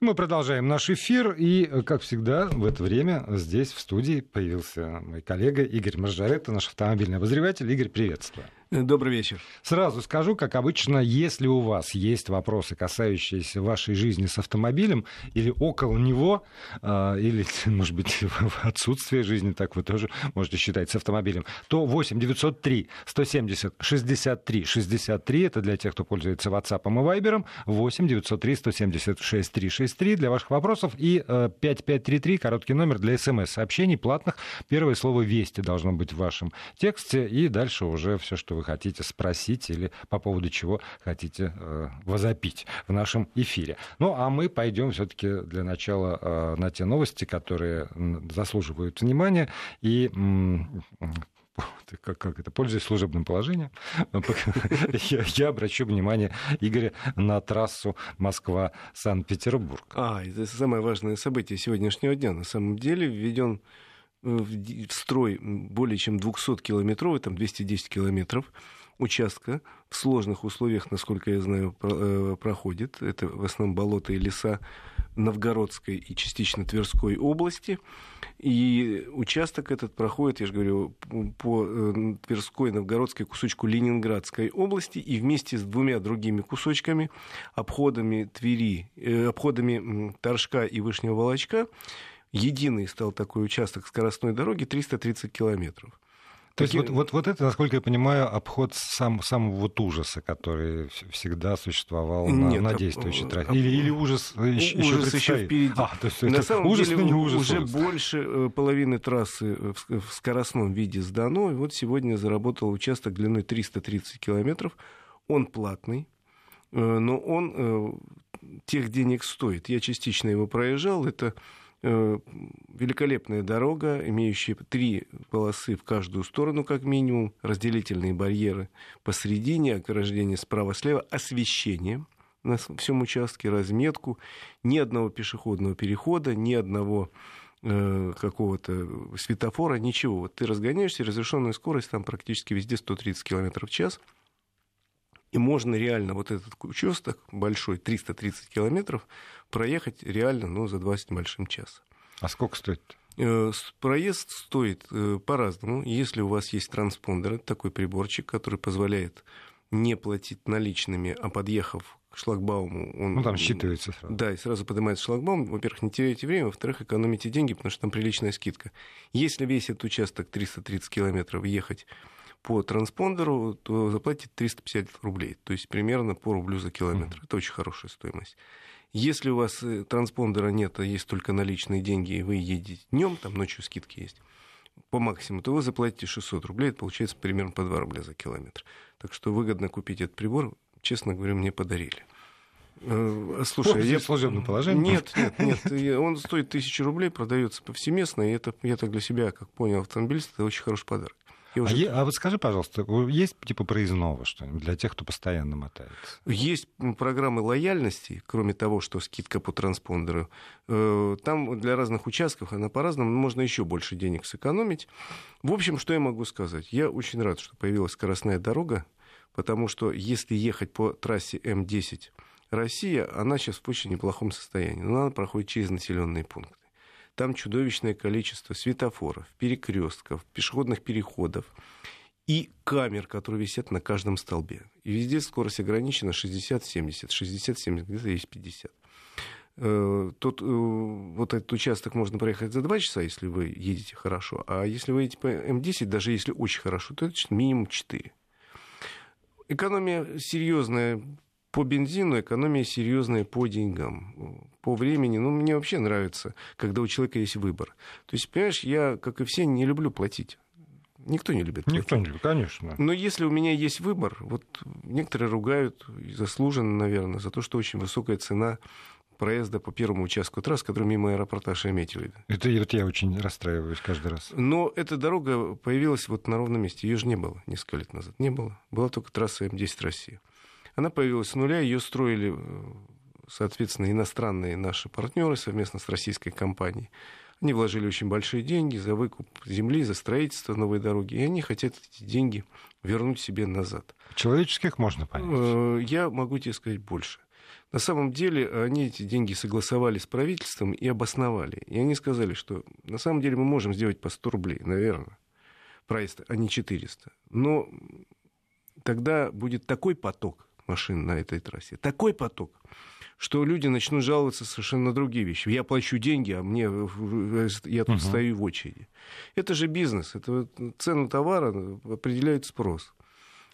Мы продолжаем наш эфир, и, как всегда, в это время здесь, в студии, появился мой коллега Игорь Маржарет, наш автомобильный обозреватель. Игорь, приветствую. Добрый вечер. Сразу скажу, как обычно, если у вас есть вопросы, касающиеся вашей жизни с автомобилем или около него, а, или, может быть, отсутствие жизни, так вы тоже можете считать, с автомобилем, то 8 903 170 63 63, это для тех, кто пользуется WhatsApp и Viber, 8 903 170 6363 для ваших вопросов и 5533, э, короткий номер для смс-сообщений платных. Первое слово «Вести» должно быть в вашем тексте, и дальше уже все, что вы хотите спросить или по поводу чего хотите э, возопить в нашем эфире. Ну, а мы пойдем все-таки для начала э, на те новости, которые заслуживают внимания и как, как это, пользуясь служебным положением, я, я обращу внимание Игоря на трассу Москва-Санкт-Петербург. А, это самое важное событие сегодняшнего дня. На самом деле введен в строй более чем 200-километровый, там 210 километров участка в сложных условиях, насколько я знаю, э, проходит. Это в основном болота и леса Новгородской и частично Тверской области. И участок этот проходит, я же говорю, по э, Тверской, Новгородской кусочку Ленинградской области и вместе с двумя другими кусочками, обходами Твери, э, обходами Торжка и Вышнего Волочка, единый стал такой участок скоростной дороги 330 километров. То есть вот, вот, вот это, насколько я понимаю, обход сам, самого вот ужаса, который всегда существовал на, на действующей трассе. Или, или ужас, еще, ужас еще впереди. А, то есть на это самом ужас, деле не ужас, уже ужас. больше э, половины трассы в скоростном виде сдано. И вот сегодня заработал участок длиной 330 километров. Он платный, э, но он э, тех денег стоит. Я частично его проезжал. Это Э, великолепная дорога, имеющая три полосы в каждую сторону, как минимум, разделительные барьеры посередине, ограждение справа-слева, освещение на всем участке, разметку, ни одного пешеходного перехода, ни одного э, какого-то светофора, ничего. Вот ты разгоняешься, разрешенная скорость там практически везде 130 км в час. И можно реально вот этот участок большой, 330 километров, проехать реально ну, за 20 большим час. А сколько стоит? Э, проезд стоит э, по-разному. Если у вас есть транспондер, это такой приборчик, который позволяет не платить наличными, а подъехав к шлагбауму, он... Ну, там считывается сразу. Да, и сразу поднимается шлагбаум. Во-первых, не теряете время, во-вторых, экономите деньги, потому что там приличная скидка. Если весь этот участок 330 километров ехать по транспондеру, то заплатите 350 рублей, то есть примерно по рублю за километр. Mm-hmm. Это очень хорошая стоимость. Если у вас э, транспондера нет, а есть только наличные деньги, и вы едете днем, там ночью скидки есть, по максимуму, то вы заплатите 600 рублей, это получается примерно по 2 рубля за километр. Так что выгодно купить этот прибор, честно говоря, мне подарили. Э, слушай, я... служебное положение? Нет, нет, нет. Он стоит тысячу рублей, продается повсеместно, и это, я так для себя, как понял, автомобилист, это очень хороший подарок. Уже... А, е... а вот скажи, пожалуйста, есть типа проездного что-нибудь для тех, кто постоянно мотается? Есть программы лояльности, кроме того, что скидка по транспондеру. Э, там для разных участков она по-разному, можно еще больше денег сэкономить. В общем, что я могу сказать? Я очень рад, что появилась скоростная дорога, потому что если ехать по трассе М10 Россия, она сейчас в очень неплохом состоянии, но она проходит через населенные пункты. Там чудовищное количество светофоров, перекрестков, пешеходных переходов и камер, которые висят на каждом столбе. И везде скорость ограничена 60-70, 60-70, где-то есть 50. Э, тут э, вот этот участок можно проехать за 2 часа, если вы едете хорошо, а если вы едете по М10, даже если очень хорошо, то это минимум 4. Экономия серьезная по бензину экономия серьезная по деньгам, по времени. Ну, мне вообще нравится, когда у человека есть выбор. То есть, понимаешь, я, как и все, не люблю платить. Никто не любит платить. Никто не любит, конечно. Но если у меня есть выбор, вот некоторые ругают, заслуженно, наверное, за то, что очень высокая цена проезда по первому участку трасс, который мимо аэропорта Шереметьево. Это вот я очень расстраиваюсь каждый раз. Но эта дорога появилась вот на ровном месте. Ее же не было несколько лет назад. Не было. Была только трасса М10 Россия. Она появилась с нуля, ее строили, э, соответственно, иностранные наши партнеры совместно с российской компанией. Они вложили очень большие деньги за выкуп земли, за строительство новой дороги, и они хотят эти деньги вернуть себе назад. Человеческих можно понять. Э, я могу тебе сказать больше. На самом деле они эти деньги согласовали с правительством и обосновали. И они сказали, что на самом деле мы можем сделать по 100 рублей, наверное, проезд, а не 400. Но тогда будет такой поток машин на этой трассе, такой поток, что люди начнут жаловаться совершенно на другие вещи. Я плачу деньги, а мне я тут uh-huh. стою в очереди. Это же бизнес, это цену товара определяет спрос.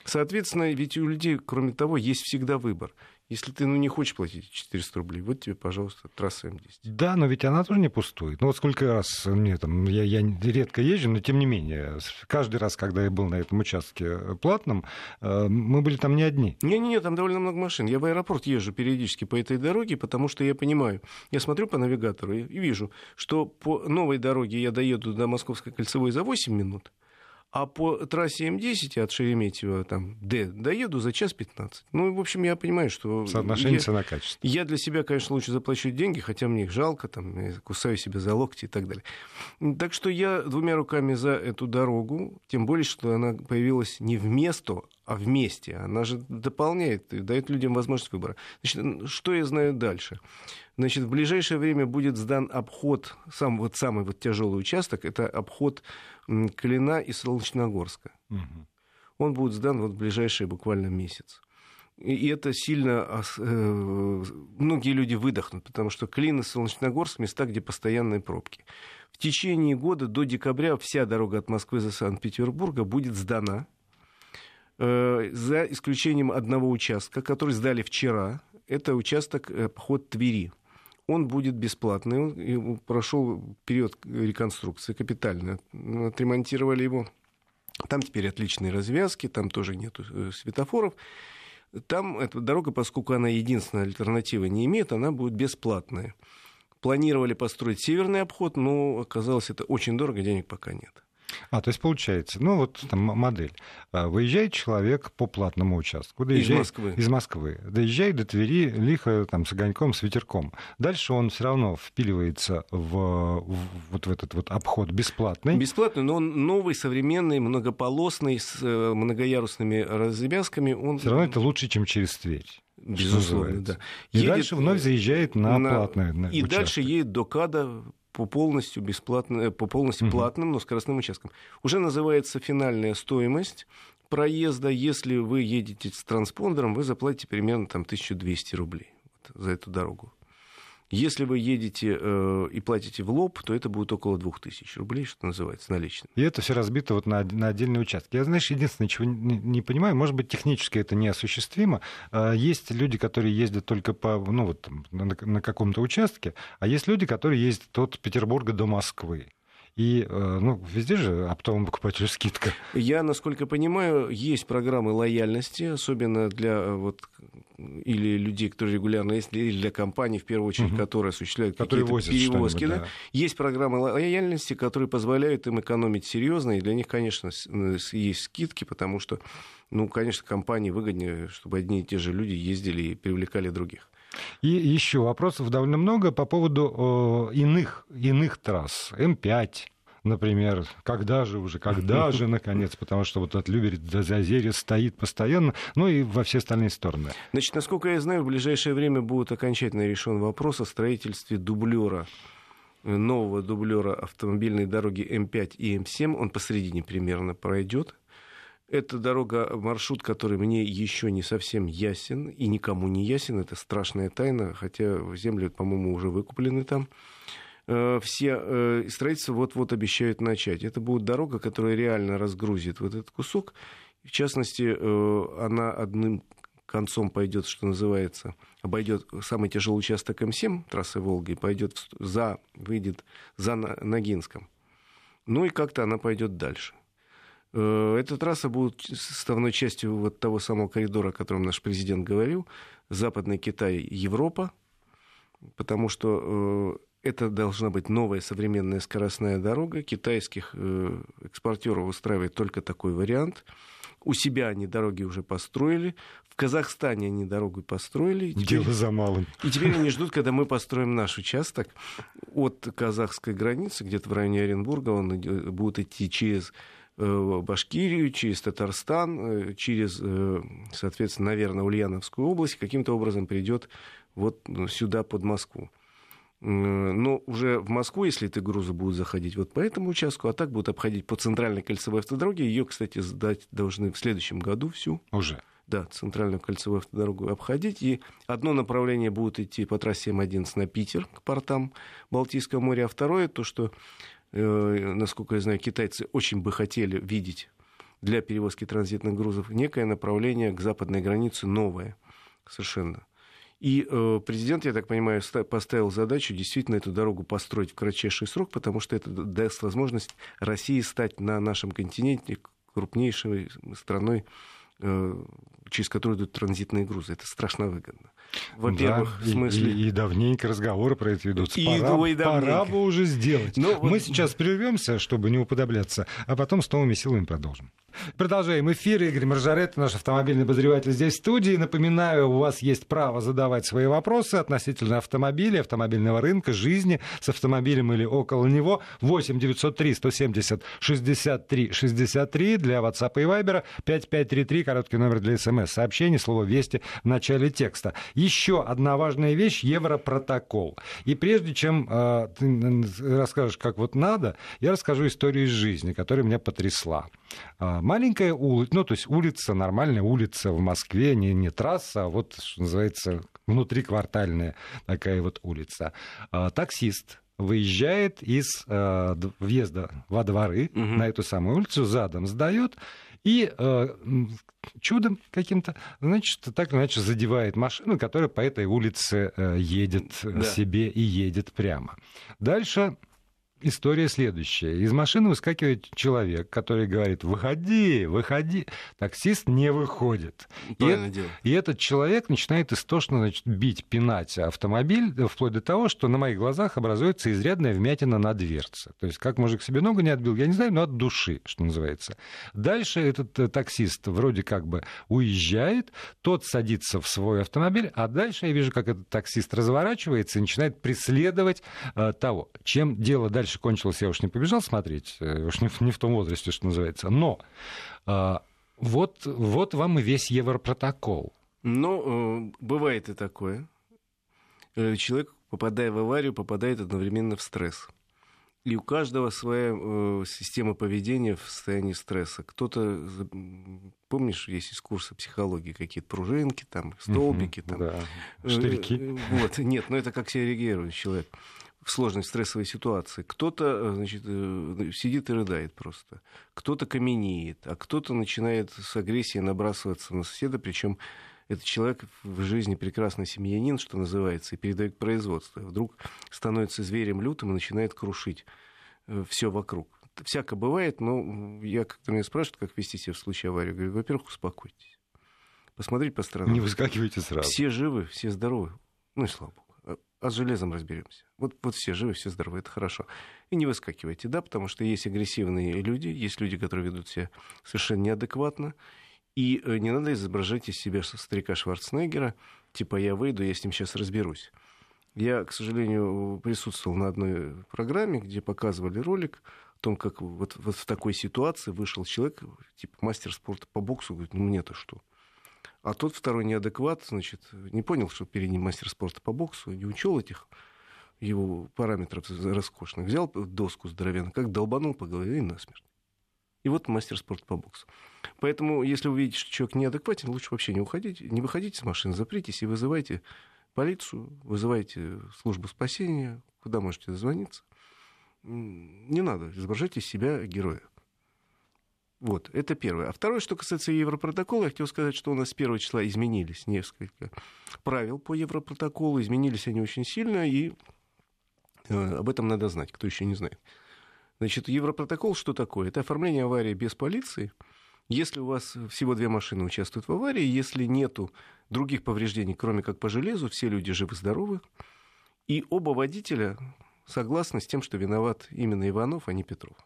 Соответственно, ведь у людей, кроме того, есть всегда выбор. Если ты ну, не хочешь платить 400 рублей, вот тебе, пожалуйста, трасса М10. Да, но ведь она тоже не пустует. Ну вот сколько раз мне там, я, я редко езжу, но тем не менее, каждый раз, когда я был на этом участке платном, э, мы были там не одни. Не-не-не, там довольно много машин. Я в аэропорт езжу периодически по этой дороге, потому что я понимаю, я смотрю по навигатору и вижу, что по новой дороге я доеду до Московской кольцевой за 8 минут, а по трассе М10 от Шереметьево там, Д доеду за час 15. Ну, в общем, я понимаю, что... Соотношение цена-качество. Я для себя, конечно, лучше заплачу деньги, хотя мне их жалко, там, я кусаю себя за локти и так далее. Так что я двумя руками за эту дорогу, тем более, что она появилась не вместо, а вместе. Она же дополняет и дает людям возможность выбора. Значит, что я знаю дальше? Значит, в ближайшее время будет сдан обход, сам, вот самый вот тяжелый участок, это обход Клина и Солнечногорска. Угу. Он будет сдан вот в ближайший буквально месяц. И это сильно... Э, многие люди выдохнут, потому что Клин и Солнечногорск — места, где постоянные пробки. В течение года до декабря вся дорога от Москвы до Санкт-Петербурга будет сдана, за исключением одного участка, который сдали вчера. Это участок э, обход Твери он будет бесплатный. Он прошел период реконструкции капитально. Отремонтировали его. Там теперь отличные развязки, там тоже нет э, светофоров. Там эта дорога, поскольку она единственная альтернатива не имеет, она будет бесплатная. Планировали построить северный обход, но оказалось это очень дорого, денег пока нет. А, то есть получается, ну вот там модель. А, выезжает человек по платному участку. Доезжает, из Москвы. Из Москвы. Доезжает до Твери лихо там, с огоньком, с ветерком. Дальше он все равно впиливается в, в, вот в этот вот обход бесплатный. Бесплатный, но он новый, современный, многополосный, с э, многоярусными развязками. Он... Все равно это лучше, чем через Тверь. Безусловно, да. И едет, дальше вновь заезжает на, на платное на И участок. дальше едет до КАДа по полностью, бесплатно, э, по полностью платным, но скоростным участкам. Уже называется финальная стоимость проезда. Если вы едете с транспондером, вы заплатите примерно там, 1200 рублей вот, за эту дорогу. Если вы едете э, и платите в лоб, то это будет около 2000 рублей, что называется, наличным. И это все разбито вот на, на отдельные участки. Я, знаешь, единственное, чего не, не понимаю, может быть, технически это неосуществимо. А, есть люди, которые ездят только по, ну, вот, на, на каком-то участке, а есть люди, которые ездят от Петербурга до Москвы. И э, ну, везде же оптовому покупателю скидка. Я, насколько понимаю, есть программы лояльности, особенно для э, вот, или людей, которые регулярно есть, или для компаний, в первую очередь, угу. которые осуществляют которые какие-то перевозки. Да. Есть программы лояльности, которые позволяют им экономить серьезно, и для них, конечно, есть скидки, потому что, ну, конечно, компании выгоднее, чтобы одни и те же люди ездили и привлекали других. И еще вопросов довольно много по поводу э, иных, иных трасс. М5, например, когда же уже, когда же, наконец, потому что вот от Люберец до Зазерья стоит постоянно, ну и во все остальные стороны. Значит, насколько я знаю, в ближайшее время будет окончательно решен вопрос о строительстве дублера нового дублера автомобильной дороги М5 и М7. Он посередине примерно пройдет. Это дорога, маршрут, который мне еще не совсем ясен и никому не ясен. Это страшная тайна, хотя земли, по-моему, уже выкуплены там. Э, все э, строительство вот-вот обещают начать. Это будет дорога, которая реально разгрузит вот этот кусок. В частности, э, она одним концом пойдет, что называется, обойдет самый тяжелый участок М7 трассы Волги, пойдет за, выйдет за Ногинском. Ну и как-то она пойдет дальше. Э, эта трасса будет составной частью вот того самого коридора, о котором наш президент говорил, Западный Китай, Европа, потому что э, это должна быть новая современная скоростная дорога. Китайских э, экспортеров устраивает только такой вариант. У себя они дороги уже построили. В Казахстане они дорогу построили. Теперь... Дело за малым. И теперь они ждут, когда мы построим наш участок от казахской границы, где-то в районе Оренбурга. Он будет идти через Башкирию, через Татарстан, э, через, э, соответственно, наверное, Ульяновскую область, каким-то образом придет вот сюда, под Москву. Но уже в Москву, если эти грузы будут заходить вот по этому участку, а так будут обходить по центральной кольцевой автодороге, ее, кстати, сдать должны в следующем году всю. Уже? Да, центральную кольцевую автодорогу обходить. И одно направление будет идти по трассе М11 на Питер, к портам Балтийского моря, а второе, то, что, э, насколько я знаю, китайцы очень бы хотели видеть для перевозки транзитных грузов некое направление к западной границе новое совершенно. И э, президент, я так понимаю, поставил задачу действительно эту дорогу построить в кратчайший срок, потому что это даст возможность России стать на нашем континенте крупнейшей страной э, через которую идут транзитные грузы. Это страшно выгодно. Во-первых, да, в смысле... И, и, давненько разговоры про это ведутся. И, пора, и пора бы уже сделать. Но ну, Мы вот... сейчас прервемся, чтобы не уподобляться, а потом с новыми силами продолжим. Продолжаем эфир. Игорь Маржарет, наш автомобильный обозреватель здесь в студии. Напоминаю, у вас есть право задавать свои вопросы относительно автомобиля, автомобильного рынка, жизни с автомобилем или около него. 8 903 170 63 63 для WhatsApp и Viber. 5533, короткий номер для смс-сообщений, слово «Вести» в начале текста. Еще одна важная вещь – Европротокол. И прежде чем э, ты расскажешь, как вот надо, я расскажу историю из жизни, которая меня потрясла. А, маленькая улица, ну, то есть улица, нормальная улица в Москве, не, не трасса, а вот, что называется, внутриквартальная такая вот улица. А, таксист выезжает из э, въезда во дворы угу. на эту самую улицу, задом сдает и э, чудом каким-то, значит, так иначе задевает машину, которая по этой улице э, едет да. себе и едет прямо. Дальше история следующая. Из машины выскакивает человек, который говорит, выходи, выходи. Таксист не выходит. И, и этот человек начинает истошно значит, бить, пинать автомобиль, вплоть до того, что на моих глазах образуется изрядная вмятина на дверце. То есть как мужик себе ногу не отбил, я не знаю, но от души, что называется. Дальше этот э, таксист вроде как бы уезжает, тот садится в свой автомобиль, а дальше я вижу, как этот таксист разворачивается и начинает преследовать э, того. Чем дело дальше дальше кончилось, я уж не побежал смотреть, э, уж не в, не в том возрасте, что называется. Но а, вот, вот вам и весь Европротокол. Ну, э, бывает и такое. Э, человек, попадая в аварию, попадает одновременно в стресс. И у каждого своя э, система поведения в состоянии стресса. Кто-то, помнишь, есть из курса психологии какие-то пружинки, там, столбики, там. Да. Штырьки. Вот, нет, но это как себя реагирует человек в сложной стрессовой ситуации. Кто-то э, значит, э, сидит и рыдает просто, кто-то каменеет, а кто-то начинает с агрессией набрасываться на соседа, причем этот человек в жизни прекрасный семьянин, что называется, и передает производство. Вдруг становится зверем лютым и начинает крушить э, все вокруг. Всяко бывает, но я, когда меня спрашивают, как вести себя в случае аварии, говорю, во-первых, успокойтесь. Посмотрите по сторонам. Не выскакивайте сразу. Все живы, все здоровы. Ну и слава богу а с железом разберемся. Вот, вот все живы, все здоровы, это хорошо. И не выскакивайте, да, потому что есть агрессивные люди, есть люди, которые ведут себя совершенно неадекватно, и э, не надо изображать из себя старика Шварценеггера, типа я выйду, я с ним сейчас разберусь. Я, к сожалению, присутствовал на одной программе, где показывали ролик о том, как вот, вот в такой ситуации вышел человек, типа мастер спорта по боксу, говорит, ну мне-то что? А тот второй неадекват, значит, не понял, что перед ним мастер спорта по боксу, не учел этих его параметров роскошных. Взял доску здоровенную, как долбанул по голове и насмерть. И вот мастер спорта по боксу. Поэтому, если вы видите, что человек неадекватен, лучше вообще не уходить, не выходите с машины, запритесь и вызывайте полицию, вызывайте службу спасения, куда можете дозвониться. Не надо изображать из себя героя. Вот, это первое. А второе, что касается Европротокола, я хотел сказать, что у нас с первого числа изменились несколько правил по Европротоколу. Изменились они очень сильно, и э, об этом надо знать, кто еще не знает. Значит, Европротокол что такое? Это оформление аварии без полиции. Если у вас всего две машины участвуют в аварии, если нету других повреждений, кроме как по железу, все люди живы-здоровы, и оба водителя согласны с тем, что виноват именно Иванов, а не Петров.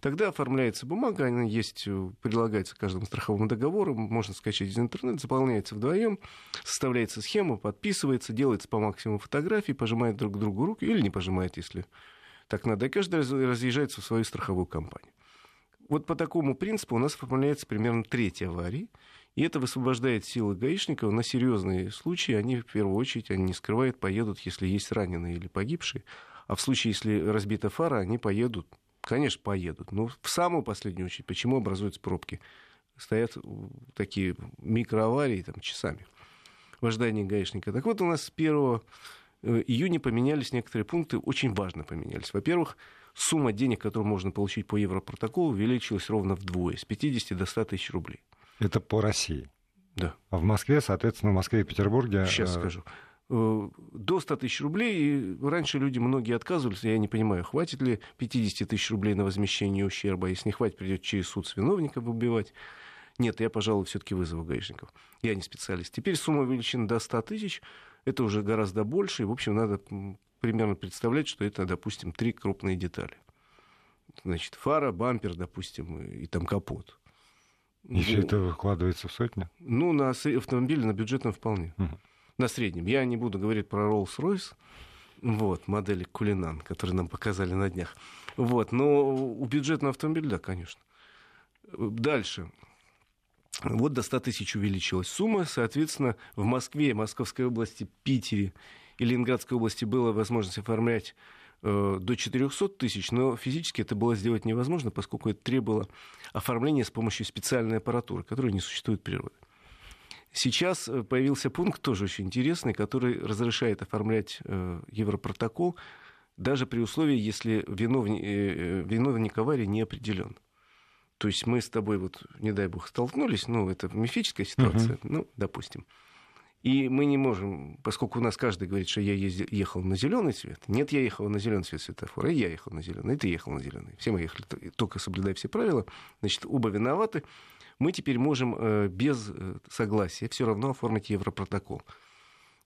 Тогда оформляется бумага, она есть, э, прилагается к каждому страховому договору, можно скачать из интернета, заполняется вдвоем, составляется схема, подписывается, делается по максимуму фотографий, пожимает друг другу руки или не пожимает, если так надо. И каждый разъезжается в свою страховую компанию. Вот по такому принципу у нас оформляется примерно треть аварий. И это высвобождает силы гаишников на серьезные случаи. Они в первую очередь, они не скрывают, поедут, если есть раненые или погибшие. А в случае, если разбита фара, они поедут. Конечно, поедут. Но в самую последнюю очередь, почему образуются пробки? Стоят такие микроаварии там, часами в ожидании гаишника. Так вот, у нас с 1 э, июня поменялись некоторые пункты, очень важно поменялись. Во-первых, сумма денег, которую можно получить по Европротоколу, увеличилась ровно вдвое, с 50 до 100 тысяч рублей. Это по России? Да. А в Москве, соответственно, в Москве и Петербурге... Сейчас э, скажу. Э, до 100 тысяч рублей. И раньше люди многие отказывались. Я не понимаю, хватит ли 50 тысяч рублей на возмещение ущерба. Если не хватит, придет через суд с виновников убивать. Нет, я, пожалуй, все-таки вызову гаишников. Я не специалист. Теперь сумма увеличена до 100 тысяч. Это уже гораздо больше. И, в общем, надо примерно представлять, что это, допустим, три крупные детали. Значит, фара, бампер, допустим, и там капот. И все это выкладывается в сотни? Ну, на автомобиле, на бюджетном вполне. Угу. На среднем. Я не буду говорить про Rolls-Royce, вот, модели Кулинан, которые нам показали на днях. Вот, но у бюджетного автомобиля, да, конечно. Дальше. Вот до 100 тысяч увеличилась сумма. Соответственно, в Москве, Московской области, Питере и Ленинградской области была возможность оформлять э, до 400 тысяч, но физически это было сделать невозможно, поскольку это требовало оформления с помощью специальной аппаратуры, которая не существует в природе. Сейчас э, появился пункт тоже очень интересный, который разрешает оформлять э, Европротокол даже при условии, если виновник, виновник аварии не определен. То есть мы с тобой, вот, не дай бог, столкнулись, ну, это мифическая ситуация, uh-huh. ну, допустим. И мы не можем, поскольку у нас каждый говорит, что я ездил, ехал на зеленый цвет. Нет, я ехал на зеленый цвет светофора, и я ехал на зеленый, и ты ехал на зеленый. Все мы ехали, только соблюдая все правила. Значит, оба виноваты. Мы теперь можем э, без э, согласия все равно оформить Европротокол.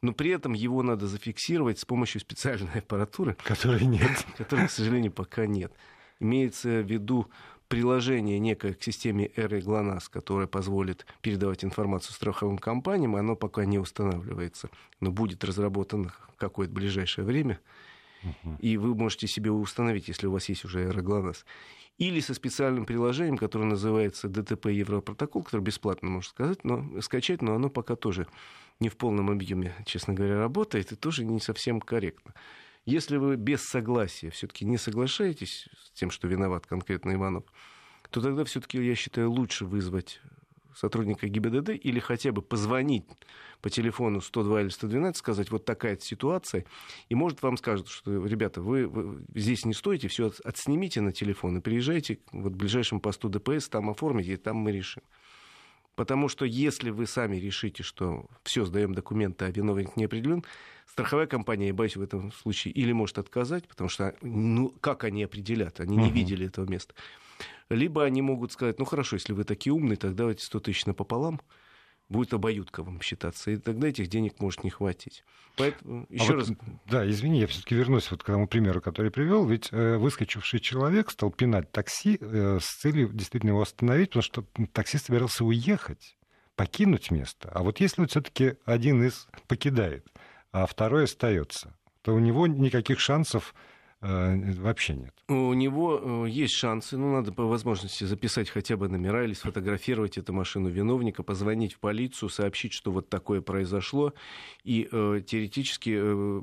Но при этом его надо зафиксировать с помощью специальной аппаратуры. Которой нет. Которой, к сожалению, пока нет. Имеется в виду приложение некое к системе эры ГЛОНАСС, которое позволит передавать информацию страховым компаниям, оно пока не устанавливается, но будет разработано какое-то ближайшее время. И вы можете себе установить, если у вас есть уже эра ГЛОНАСС. Или со специальным приложением, которое называется ДТП Европротокол, который бесплатно можно сказать, но, скачать, но оно пока тоже не в полном объеме, честно говоря, работает, и тоже не совсем корректно. Если вы без согласия все-таки не соглашаетесь с тем, что виноват конкретно Иванов, то тогда все-таки, я считаю, лучше вызвать сотрудника ГИБДД или хотя бы позвонить по телефону 102 или 112, сказать, вот такая ситуация, и может вам скажут, что, ребята, вы, вы здесь не стоите, все отснимите на телефон и приезжайте вот, к ближайшему посту ДПС, там оформите, и там мы решим. Потому что если вы сами решите, что все, сдаем документы, а виновник не определен, страховая компания, я боюсь, в этом случае или может отказать, потому что, ну, как они определят? Они не видели этого места. Либо они могут сказать, ну, хорошо, если вы такие умные, тогда давайте 100 тысяч напополам будет обоюдковым считаться, и тогда этих денег может не хватить. Поэтому, еще а раз... Вот, да, извини, я все-таки вернусь вот к тому примеру, который привел. Ведь э, выскочивший человек стал пинать такси э, с целью действительно его остановить, потому что таксист собирался уехать, покинуть место. А вот если вот все-таки один из покидает, а второй остается, то у него никаких шансов вообще нет. У него э, есть шансы, ну, надо по возможности записать хотя бы номера или сфотографировать эту машину виновника, позвонить в полицию, сообщить, что вот такое произошло, и э, теоретически э,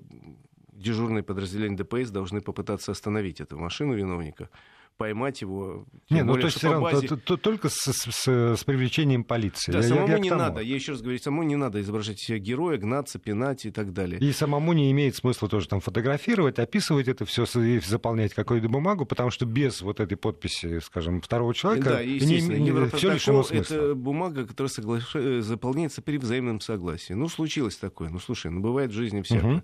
дежурные подразделения ДПС должны попытаться остановить эту машину виновника поймать его. Не, ну более, то есть все равно базе... то, то, только с, с, с привлечением полиции. Да, я, самому я не тому. надо. Я еще раз говорю, самому не надо изображать себя героя, гнаться, пинать и так далее. И самому не имеет смысла тоже там фотографировать, описывать это все заполнять какую-то бумагу, потому что без вот этой подписи, скажем, второго человека да, не, не, все лишено смысла. Это бумага, которая соглаш... Э, заполняется при взаимном согласии. Ну, случилось такое. Ну, слушай, ну, бывает в жизни всякое. Угу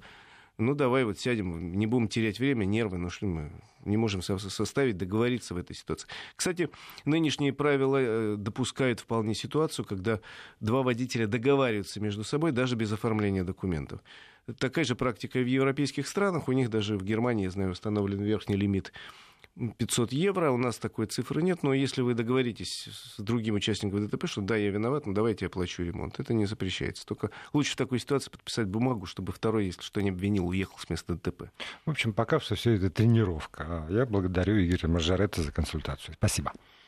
ну давай вот сядем, не будем терять время, нервы, ну что мы не можем составить, договориться в этой ситуации. Кстати, нынешние правила э, допускают вполне ситуацию, когда два водителя договариваются между собой даже без оформления документов. Такая же практика в европейских странах, у них даже в Германии, я знаю, установлен верхний лимит 500 евро, у нас такой цифры нет, но если вы договоритесь с другим участником ДТП, что да, я виноват, но давайте я оплачу ремонт, это не запрещается. Только лучше в такой ситуации подписать бумагу, чтобы второй, если что, не обвинил, уехал с места ДТП. В общем, пока все это тренировка. Я благодарю Игоря Маржаретта за консультацию. Спасибо.